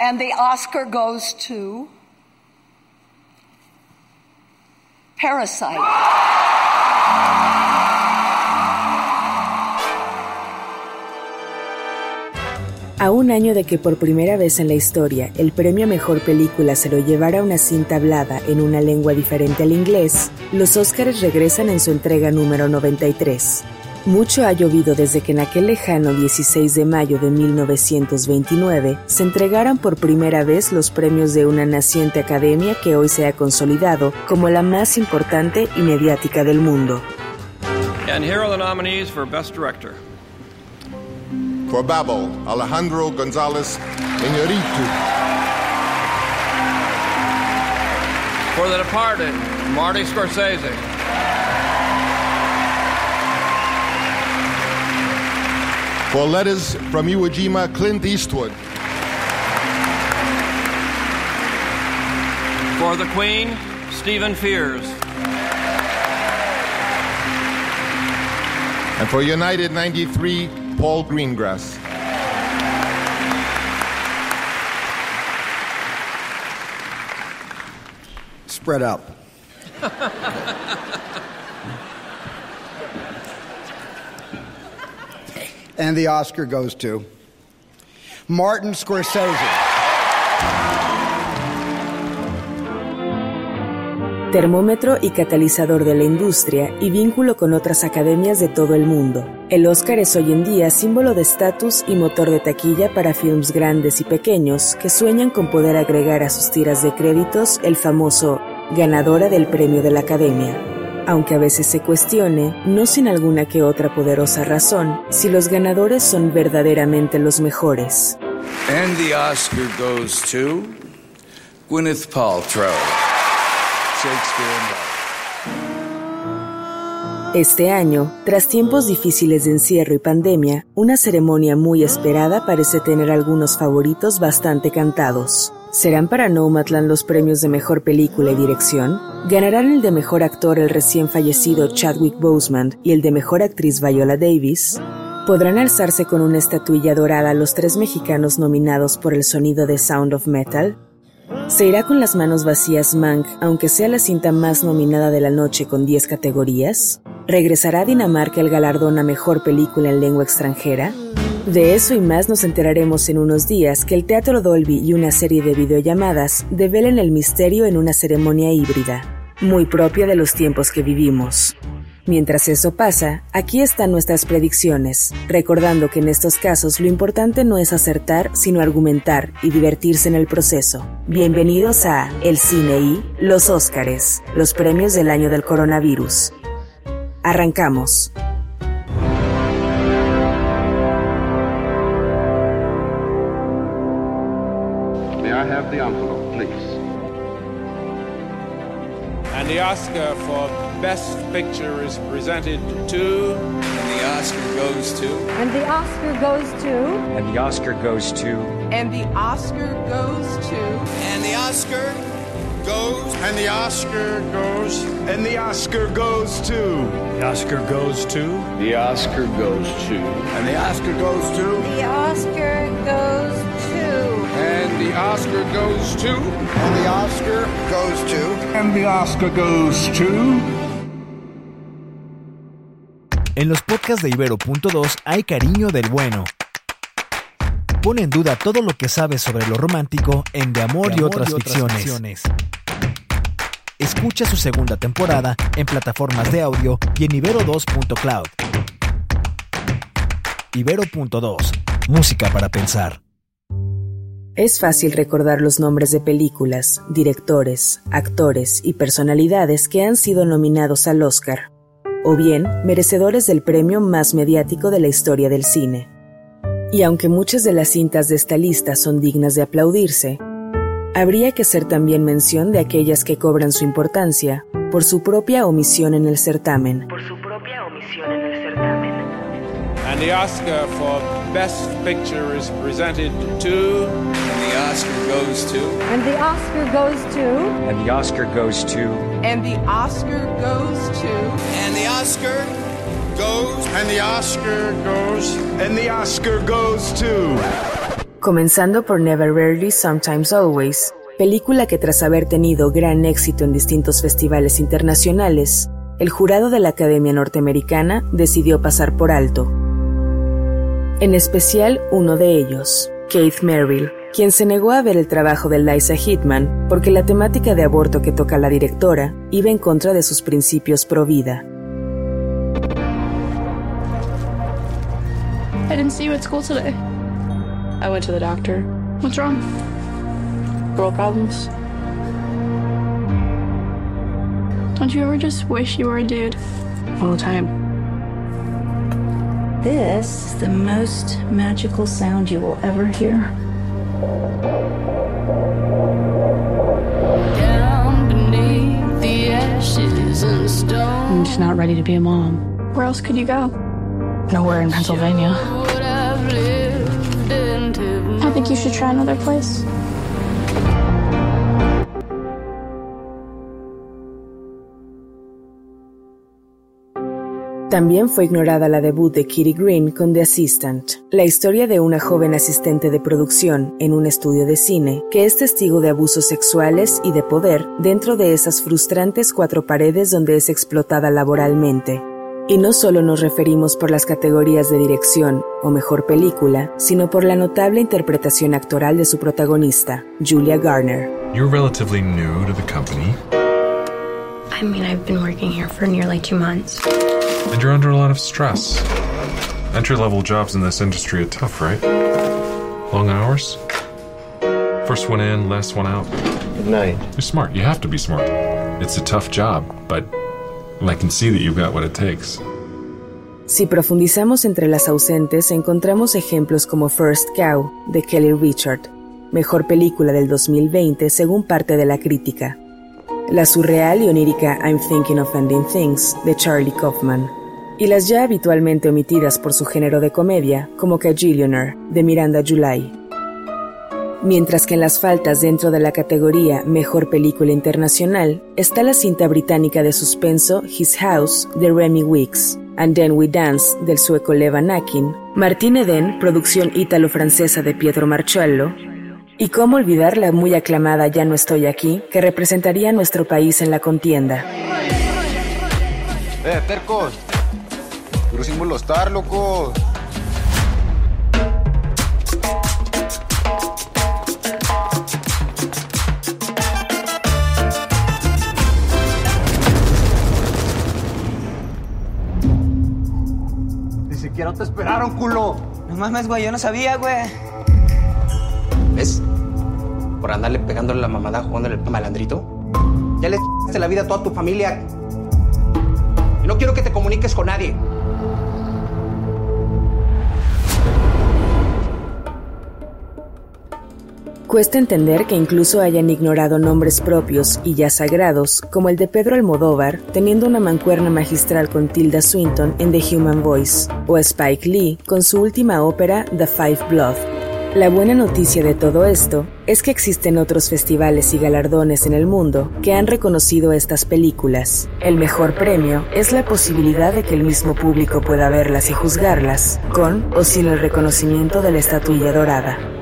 And the Oscar goes to Parasite. A un año de que por primera vez en la historia el premio a mejor película se lo llevara una cinta hablada en una lengua diferente al inglés, los Oscars regresan en su entrega número 93. Mucho ha llovido desde que en aquel lejano 16 de mayo de 1929 se entregaran por primera vez los premios de una naciente academia que hoy se ha consolidado como la más importante y mediática del mundo. And here are the nominees for Best Director. For Babel, Alejandro Gonzalez Iñárritu. For The Departed, Marty Scorsese. For Letters from Iwo Jima, Clint Eastwood. For The Queen, Stephen Fears. And for United 93, Paul Greengrass. Spread out. and the Oscar goes to Martin Scorsese. Termómetro y catalizador de la industria y vínculo con otras academias de todo el mundo. El Oscar es hoy en día símbolo de estatus y motor de taquilla para films grandes y pequeños que sueñan con poder agregar a sus tiras de créditos el famoso ganadora del premio de la academia. Aunque a veces se cuestione, no sin alguna que otra poderosa razón, si los ganadores son verdaderamente los mejores. And the Oscar goes to Gwyneth Paltrow. Shakespeare in Love. Este año, tras tiempos difíciles de encierro y pandemia, una ceremonia muy esperada parece tener algunos favoritos bastante cantados. ¿Serán para Nomadland los premios de mejor película y dirección? ¿Ganarán el de mejor actor el recién fallecido Chadwick Boseman y el de mejor actriz Viola Davis? ¿Podrán alzarse con una estatuilla dorada los tres mexicanos nominados por el sonido de Sound of Metal? ¿Se irá con las manos vacías Mank, aunque sea la cinta más nominada de la noche con 10 categorías? ¿Regresará Dinamarca el galardón a mejor película en lengua extranjera? De eso y más nos enteraremos en unos días que el Teatro Dolby y una serie de videollamadas develen el misterio en una ceremonia híbrida, muy propia de los tiempos que vivimos. Mientras eso pasa, aquí están nuestras predicciones, recordando que en estos casos lo importante no es acertar, sino argumentar y divertirse en el proceso. Bienvenidos a El Cine y Los Óscares, los premios del año del coronavirus. Arrancamos. May I have the envelope, please? And the Oscar for Best Picture is presented to. And the Oscar goes to And the Oscar goes to. And the Oscar goes to. And the Oscar goes to. And the Oscar goes And the Oscar goes. And the Oscar goes to. The Oscar goes to. The Oscar goes to. And the Oscar goes to. The Oscar goes to. And the Oscar goes to. And the Oscar goes to. And the Oscar goes to. En los podcasts de Ibero.2 hay cariño del bueno. Pone en duda todo lo que sabes sobre lo romántico en De Amor, y, otras ficciones. Escucha su segunda temporada en plataformas de audio y en ibero2.cloud. Ibero.2. Música para pensar. Es fácil recordar los nombres de películas, directores, actores y personalidades que han sido nominados al Oscar, o bien merecedores del premio más mediático de la historia del cine. Y aunque muchas de las cintas de esta lista son dignas de aplaudirse, habría que hacer también mención de aquellas que cobran su importancia por su propia omisión en el certamen. Por su propia omisión en el certamen. And the Oscar for Best Picture is presented to. And the Oscar goes to. And the Oscar goes to. And the Oscar goes to. And the Oscar goes to. And the Oscar goes. And the Oscar goes. And the Oscar goes to. Comenzando por Never Rarely, Sometimes Always, película que tras haber tenido gran éxito en distintos festivales internacionales, el jurado de la Academia Norteamericana decidió pasar por alto. En especial uno de ellos, Keith Merrill, quien se negó a ver el trabajo de Liza Hitman porque la temática de aborto que toca la directora iba en contra de sus principios pro vida. I went to the doctor. What's wrong? Girl problems. Don't you ever just wish you were a dude? All the time. This is the most magical sound you will ever hear. Down beneath the ashes and stone. I'm just not ready to be a mom. Where else could you go? Nowhere in Pennsylvania. You should try another place. También fue ignorada la debut de Kitty Green con The Assistant, la historia de una joven asistente de producción en un estudio de cine que es testigo de abusos sexuales y de poder dentro de esas frustrantes cuatro paredes donde es explotada laboralmente. Y no solo nos referimos por las categorías de dirección o mejor película, sino por la notable interpretación actoral de su protagonista, Julia Garner. You're relatively new to the company. I mean, I've been working here for nearly two months. And you're under a lot of stress. Entry level jobs in this industry are tough, right? Long hours? First one in, last one out. Good night. You're smart. You have to be smart. It's a tough job, but Si profundizamos entre las ausentes, encontramos ejemplos como First Cow, de Kelly Richard, mejor película del 2020 según parte de la crítica. La surreal y onírica I'm Thinking of Ending Things, de Charlie Kaufman. Y las ya habitualmente omitidas por su género de comedia, como Cajillionaire, de Miranda July. Mientras que en las faltas dentro de la categoría Mejor Película Internacional está la cinta británica de suspenso His House de Remy Weeks, And Then We Dance del sueco Levan Akin, Martin Eden, producción ítalo-francesa de Pietro Marcello, y cómo olvidar la muy aclamada Ya no estoy aquí, que representaría a nuestro país en la contienda. Eh, tercos. Pero sin. Te esperaron, culo. No mames, güey, yo no sabía, güey. ¿Ves? Por andarle pegándole la mamada jugándole el malandrito. Ya le la vida a toda tu familia. Y no quiero que te comuniques con nadie. Cuesta entender que incluso hayan ignorado nombres propios y ya sagrados, como el de Pedro Almodóvar, teniendo una mancuerna magistral con Tilda Swinton en The Human Voice, o Spike Lee con su última ópera The Five Blood. La buena noticia de todo esto es que existen otros festivales y galardones en el mundo que han reconocido estas películas. El mejor premio es la posibilidad de que el mismo público pueda verlas y juzgarlas, con o sin el reconocimiento de la estatuilla dorada.